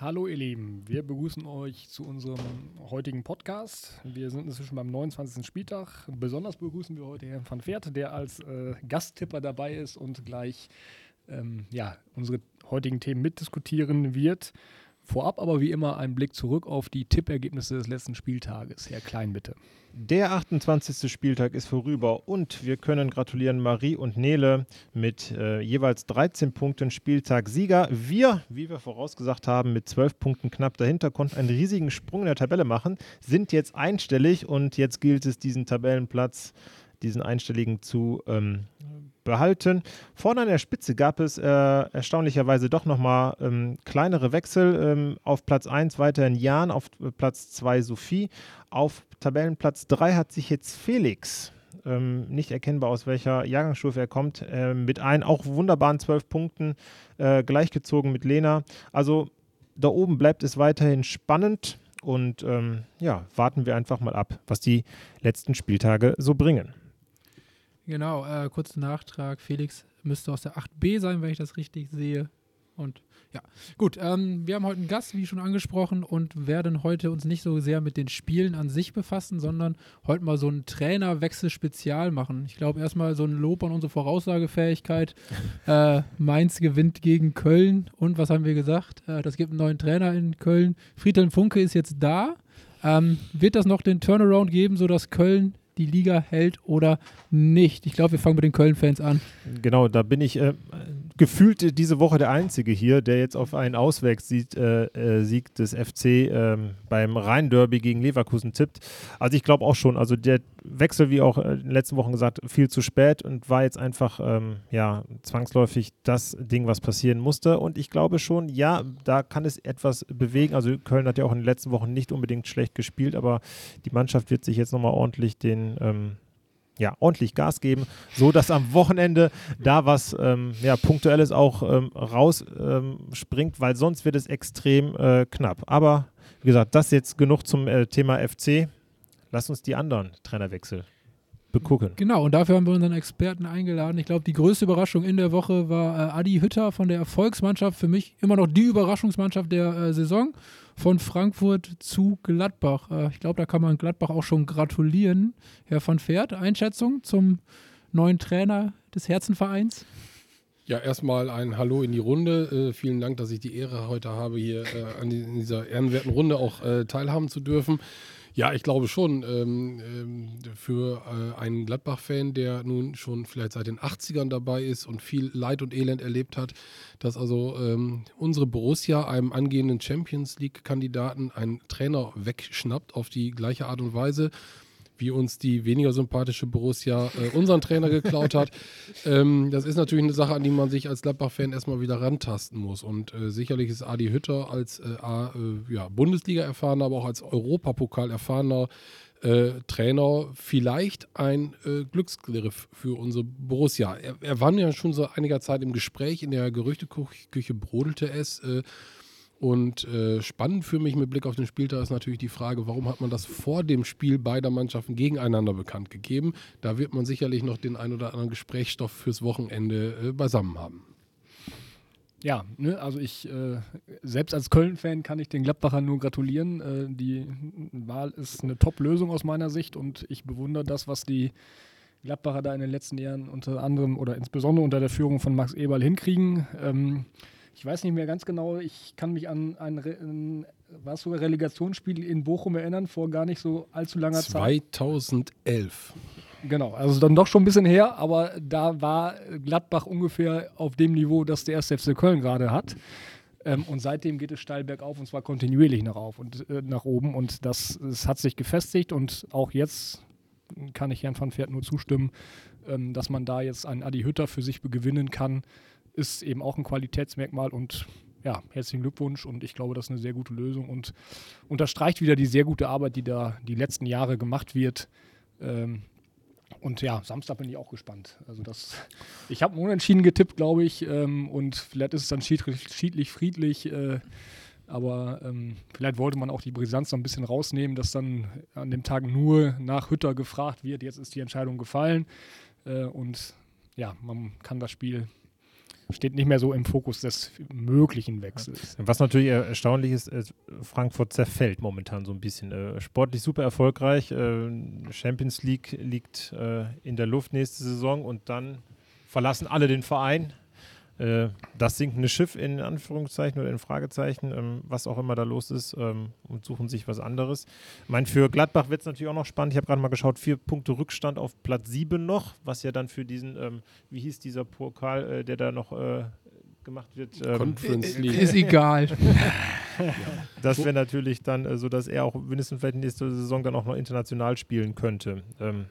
Hallo ihr Lieben, wir begrüßen euch zu unserem heutigen Podcast. Wir sind inzwischen beim 29. Spieltag. Besonders begrüßen wir heute Herrn van Pferd, der als äh, Gasttipper dabei ist und gleich ähm, ja, unsere heutigen Themen mitdiskutieren wird. Vorab aber wie immer ein Blick zurück auf die Tippergebnisse des letzten Spieltages. Herr Klein, bitte. Der 28. Spieltag ist vorüber und wir können gratulieren Marie und Nele mit äh, jeweils 13 Punkten Spieltag-Sieger. Wir, wie wir vorausgesagt haben, mit 12 Punkten knapp dahinter, konnten einen riesigen Sprung in der Tabelle machen, sind jetzt einstellig und jetzt gilt es, diesen Tabellenplatz, diesen einstelligen zu ähm, behalten. Vorne an der Spitze gab es äh, erstaunlicherweise doch nochmal ähm, kleinere Wechsel. Ähm, auf Platz 1 weiterhin Jan, auf Platz 2 Sophie. Auf Tabellenplatz 3 hat sich jetzt Felix, ähm, nicht erkennbar aus welcher Jahrgangsstufe er kommt, äh, mit ein auch wunderbaren 12 Punkten äh, gleichgezogen mit Lena. Also da oben bleibt es weiterhin spannend. Und ähm, ja, warten wir einfach mal ab, was die letzten Spieltage so bringen. Genau, äh, kurzer Nachtrag. Felix müsste aus der 8b sein, wenn ich das richtig sehe. Und ja, gut. Ähm, wir haben heute einen Gast, wie schon angesprochen, und werden heute uns nicht so sehr mit den Spielen an sich befassen, sondern heute mal so einen Trainerwechsel-Spezial machen. Ich glaube, erstmal so ein Lob an unsere Voraussagefähigkeit. äh, Mainz gewinnt gegen Köln. Und was haben wir gesagt? Äh, das gibt einen neuen Trainer in Köln. Friedhelm Funke ist jetzt da. Ähm, wird das noch den Turnaround geben, sodass Köln die Liga hält oder nicht. Ich glaube, wir fangen mit den Köln-Fans an. Genau, da bin ich äh, gefühlt diese Woche der Einzige hier, der jetzt auf einen Auswärtssieg äh, äh, Sieg des FC ähm, beim Rhein-Derby gegen Leverkusen tippt. Also ich glaube auch schon, also der Wechsel, wie auch in den letzten Wochen gesagt, viel zu spät und war jetzt einfach ähm, ja, zwangsläufig das Ding, was passieren musste. Und ich glaube schon, ja, da kann es etwas bewegen. Also Köln hat ja auch in den letzten Wochen nicht unbedingt schlecht gespielt, aber die Mannschaft wird sich jetzt nochmal ordentlich den ähm, ja, ordentlich Gas geben, so dass am Wochenende da was ähm, ja, Punktuelles auch ähm, rausspringt, ähm, weil sonst wird es extrem äh, knapp. Aber wie gesagt, das jetzt genug zum äh, Thema FC. Lass uns die anderen Trainerwechsel begucken. Genau, und dafür haben wir unseren Experten eingeladen. Ich glaube, die größte Überraschung in der Woche war äh, Adi Hütter von der Erfolgsmannschaft. Für mich immer noch die Überraschungsmannschaft der äh, Saison von Frankfurt zu Gladbach. Äh, ich glaube, da kann man Gladbach auch schon gratulieren. Herr von Pferd, Einschätzung zum neuen Trainer des Herzenvereins? Ja, erstmal ein Hallo in die Runde. Äh, vielen Dank, dass ich die Ehre heute habe, hier äh, an die, in dieser ehrenwerten Runde auch äh, teilhaben zu dürfen. Ja, ich glaube schon. Ähm, ähm, für äh, einen Gladbach-Fan, der nun schon vielleicht seit den 80ern dabei ist und viel Leid und Elend erlebt hat, dass also ähm, unsere Borussia einem angehenden Champions League-Kandidaten einen Trainer wegschnappt auf die gleiche Art und Weise wie uns die weniger sympathische Borussia äh, unseren Trainer geklaut hat. ähm, das ist natürlich eine Sache, an die man sich als Gladbach-Fan erstmal wieder rantasten muss. Und äh, sicherlich ist Adi Hütter als äh, äh ja, Bundesliga-erfahrener, aber auch als Europapokal-erfahrener äh, Trainer vielleicht ein äh, Glücksgriff für unsere Borussia. Er, er, war ja schon so einiger Zeit im Gespräch, in der Gerüchteküche brodelte es. Äh, und äh, spannend für mich mit Blick auf den Spieltag ist natürlich die Frage, warum hat man das vor dem Spiel beider Mannschaften gegeneinander bekannt gegeben? Da wird man sicherlich noch den ein oder anderen Gesprächsstoff fürs Wochenende äh, beisammen haben. Ja, ne, also ich, äh, selbst als Köln-Fan kann ich den Gladbachern nur gratulieren. Äh, die Wahl ist eine Top-Lösung aus meiner Sicht und ich bewundere das, was die Gladbacher da in den letzten Jahren unter anderem oder insbesondere unter der Führung von Max Eberl hinkriegen. Ähm, ich weiß nicht mehr ganz genau, ich kann mich an ein, ein was sogar Relegationsspiel in Bochum erinnern, vor gar nicht so allzu langer 2011. Zeit. 2011. Genau, also dann doch schon ein bisschen her, aber da war Gladbach ungefähr auf dem Niveau, das der 1. FC Köln gerade hat. Ähm, und seitdem geht es steil bergauf und zwar kontinuierlich nach, auf und, äh, nach oben. Und das, das hat sich gefestigt und auch jetzt kann ich Herrn van Pferd nur zustimmen, ähm, dass man da jetzt einen Adi Hütter für sich gewinnen kann ist eben auch ein Qualitätsmerkmal und ja, herzlichen Glückwunsch und ich glaube, das ist eine sehr gute Lösung und unterstreicht wieder die sehr gute Arbeit, die da die letzten Jahre gemacht wird. Ähm, und ja, Samstag bin ich auch gespannt. Also das, ich habe unentschieden getippt, glaube ich, ähm, und vielleicht ist es dann schiedlich, friedlich. Äh, aber ähm, vielleicht wollte man auch die Brisanz noch ein bisschen rausnehmen, dass dann an dem Tag nur nach Hütter gefragt wird. Jetzt ist die Entscheidung gefallen äh, und ja, man kann das Spiel steht nicht mehr so im Fokus des möglichen Wechsels. Was natürlich erstaunlich ist, Frankfurt zerfällt momentan so ein bisschen. Äh, sportlich super erfolgreich. Äh, Champions League liegt äh, in der Luft nächste Saison und dann verlassen alle den Verein. Äh, das sinkende Schiff in Anführungszeichen oder in Fragezeichen, ähm, was auch immer da los ist, ähm, und suchen sich was anderes. Ich meine, für Gladbach wird es natürlich auch noch spannend. Ich habe gerade mal geschaut, vier Punkte Rückstand auf Platz sieben noch, was ja dann für diesen, ähm, wie hieß dieser Pokal, äh, der da noch äh, gemacht wird. Ähm, Conference League. Ist egal. Das wäre natürlich dann äh, so, dass er auch mindestens vielleicht nächste Saison dann auch noch international spielen könnte. Ähm,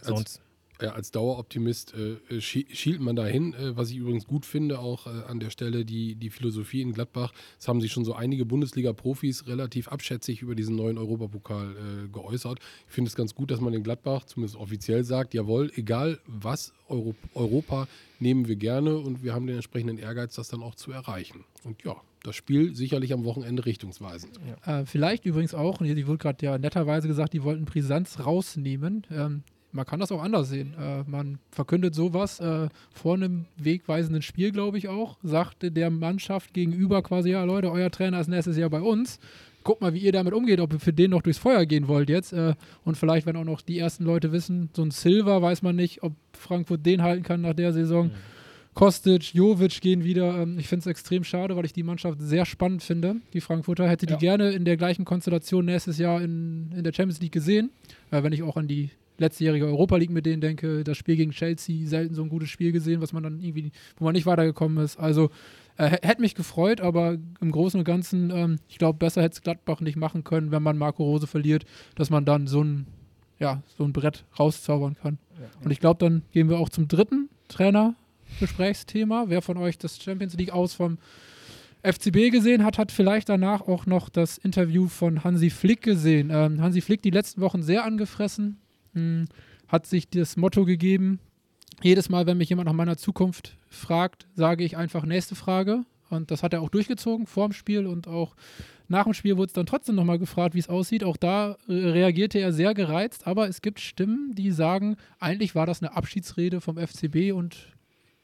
sonst ja, als Daueroptimist äh, äh schielt man dahin, äh, was ich übrigens gut finde, auch äh, an der Stelle die, die Philosophie in Gladbach. Es haben sich schon so einige Bundesliga-Profis relativ abschätzig über diesen neuen Europapokal äh, geäußert. Ich finde es ganz gut, dass man in Gladbach zumindest offiziell sagt, jawohl, egal was, Euro Europa nehmen wir gerne und wir haben den entsprechenden Ehrgeiz, das dann auch zu erreichen. Und ja, das Spiel sicherlich am Wochenende richtungsweisend. Ja. Äh, vielleicht übrigens auch, die wurde gerade ja netterweise gesagt, die wollten Brisanz rausnehmen. Ähm, man kann das auch anders sehen. Äh, man verkündet sowas äh, vor einem wegweisenden Spiel, glaube ich auch, sagte der Mannschaft gegenüber quasi, ja Leute, euer Trainer ist nächstes Jahr bei uns. Guckt mal, wie ihr damit umgeht, ob ihr für den noch durchs Feuer gehen wollt jetzt. Äh, und vielleicht, wenn auch noch die ersten Leute wissen, so ein Silver weiß man nicht, ob Frankfurt den halten kann nach der Saison. Mhm. Kostic, Jovic gehen wieder. Ähm, ich finde es extrem schade, weil ich die Mannschaft sehr spannend finde. Die Frankfurter hätte die ja. gerne in der gleichen Konstellation nächstes Jahr in, in der Champions League gesehen. Äh, wenn ich auch an die letztjährige Europa League mit denen denke, das Spiel gegen Chelsea, selten so ein gutes Spiel gesehen, was man dann irgendwie, wo man nicht weitergekommen ist. Also äh, hätte mich gefreut, aber im Großen und Ganzen, ähm, ich glaube, besser hätte es Gladbach nicht machen können, wenn man Marco Rose verliert, dass man dann so ein, ja, so ein Brett rauszaubern kann. Ja, ja. Und ich glaube, dann gehen wir auch zum dritten Trainer-Gesprächsthema. Wer von euch das Champions League aus vom FCB gesehen hat, hat vielleicht danach auch noch das Interview von Hansi Flick gesehen. Ähm, Hansi Flick die letzten Wochen sehr angefressen, hat sich das Motto gegeben, jedes Mal, wenn mich jemand nach meiner Zukunft fragt, sage ich einfach nächste Frage. Und das hat er auch durchgezogen vor dem Spiel und auch nach dem Spiel wurde es dann trotzdem nochmal gefragt, wie es aussieht. Auch da äh, reagierte er sehr gereizt, aber es gibt Stimmen, die sagen, eigentlich war das eine Abschiedsrede vom FCB und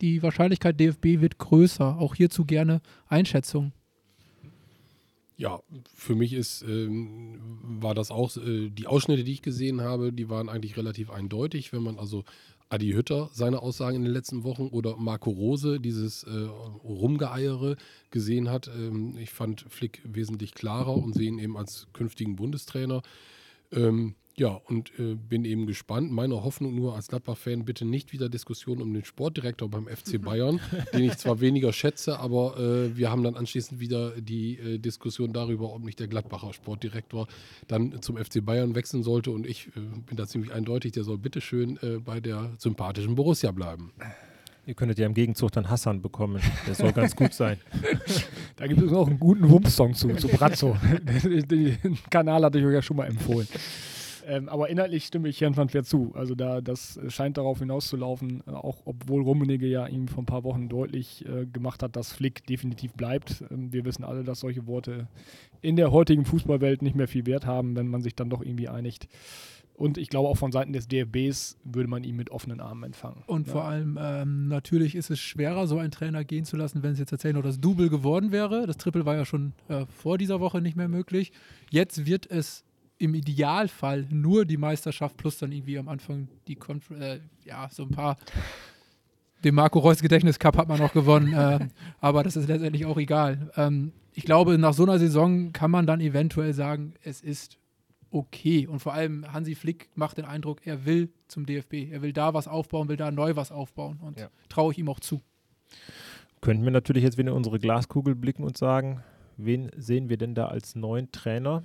die Wahrscheinlichkeit DFB wird größer. Auch hierzu gerne Einschätzung. Ja, für mich ist, ähm, war das auch, äh, die Ausschnitte, die ich gesehen habe, die waren eigentlich relativ eindeutig. Wenn man also Adi Hütter seine Aussagen in den letzten Wochen oder Marco Rose dieses äh, Rumgeeiere gesehen hat, ähm, ich fand Flick wesentlich klarer und sehe ihn eben als künftigen Bundestrainer. Ähm, ja, und äh, bin eben gespannt. Meine Hoffnung nur als Gladbach-Fan, bitte nicht wieder Diskussionen um den Sportdirektor beim FC Bayern, den ich zwar weniger schätze, aber äh, wir haben dann anschließend wieder die äh, Diskussion darüber, ob nicht der Gladbacher Sportdirektor dann zum FC Bayern wechseln sollte. Und ich äh, bin da ziemlich eindeutig, der soll bitteschön äh, bei der sympathischen Borussia bleiben. Ihr könntet ja im Gegenzug dann Hassan bekommen. Der soll ganz gut sein. Da gibt es auch einen guten Wumms-Song zu, zu Brazzo. Den Kanal hatte ich euch ja schon mal empfohlen. Ähm, aber inhaltlich stimme ich Jan van Ver zu. Also da, das scheint darauf hinauszulaufen, äh, auch obwohl Rummenigge ja ihm vor ein paar Wochen deutlich äh, gemacht hat, dass Flick definitiv bleibt. Ähm, wir wissen alle, dass solche Worte in der heutigen Fußballwelt nicht mehr viel Wert haben, wenn man sich dann doch irgendwie einigt. Und ich glaube auch von Seiten des DFBs würde man ihn mit offenen Armen empfangen. Und ja. vor allem ähm, natürlich ist es schwerer, so einen Trainer gehen zu lassen, wenn es jetzt tatsächlich noch das Double geworden wäre. Das Triple war ja schon äh, vor dieser Woche nicht mehr möglich. Jetzt wird es im Idealfall nur die Meisterschaft plus dann irgendwie am Anfang die Konf äh, ja, so ein paar. Den Marco Reus Gedächtnis Cup hat man noch gewonnen, äh, aber das ist letztendlich auch egal. Ähm, ich glaube, nach so einer Saison kann man dann eventuell sagen, es ist okay. Und vor allem Hansi Flick macht den Eindruck, er will zum DFB. Er will da was aufbauen, will da neu was aufbauen. Und ja. traue ich ihm auch zu. Könnten wir natürlich jetzt wieder in unsere Glaskugel blicken und sagen, wen sehen wir denn da als neuen Trainer?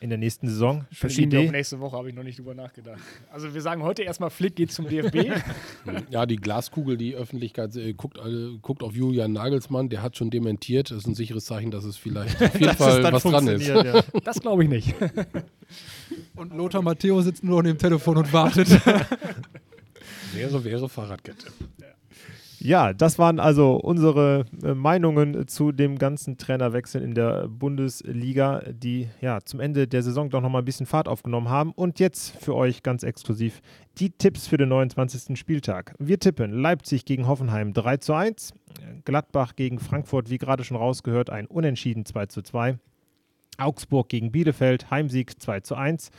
In der nächsten Saison. Verschiedene nächste Woche habe ich noch nicht drüber nachgedacht. Also wir sagen heute erstmal, Flick geht zum DFB. ja, die Glaskugel, die Öffentlichkeit äh, guckt, äh, guckt auf Julian Nagelsmann, der hat schon dementiert. Das ist ein sicheres Zeichen, dass es vielleicht auf jeden Fall was dran ist. Ja. Das glaube ich nicht. Und Lothar Matteo sitzt nur an dem Telefon und wartet. wäre, wäre Fahrradkette. Ja, das waren also unsere äh, Meinungen zu dem ganzen Trainerwechsel in der Bundesliga, die ja zum Ende der Saison doch nochmal ein bisschen Fahrt aufgenommen haben. Und jetzt für euch ganz exklusiv die Tipps für den 29. Spieltag. Wir tippen Leipzig gegen Hoffenheim 3 zu 1, Gladbach gegen Frankfurt, wie gerade schon rausgehört, ein Unentschieden 2 zu 2, Augsburg gegen Bielefeld, Heimsieg 2 zu 1.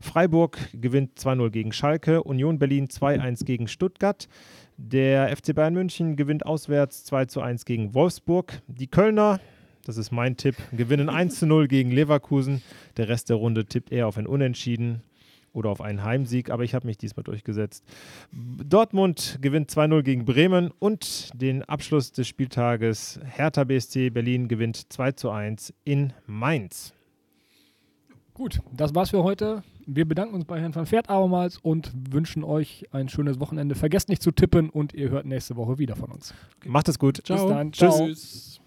Freiburg gewinnt 2-0 gegen Schalke, Union Berlin 2-1 gegen Stuttgart. Der FC Bayern München gewinnt auswärts 2-1 gegen Wolfsburg. Die Kölner, das ist mein Tipp, gewinnen 1-0 gegen Leverkusen. Der Rest der Runde tippt eher auf ein Unentschieden oder auf einen Heimsieg, aber ich habe mich diesmal durchgesetzt. Dortmund gewinnt 2-0 gegen Bremen und den Abschluss des Spieltages Hertha BSC Berlin gewinnt 2-1 in Mainz. Gut, das war's für heute. Wir bedanken uns bei Herrn van Pferd abermals und wünschen euch ein schönes Wochenende. Vergesst nicht zu tippen und ihr hört nächste Woche wieder von uns. Macht es gut. Ciao. Bis dann. Ciao. Tschüss.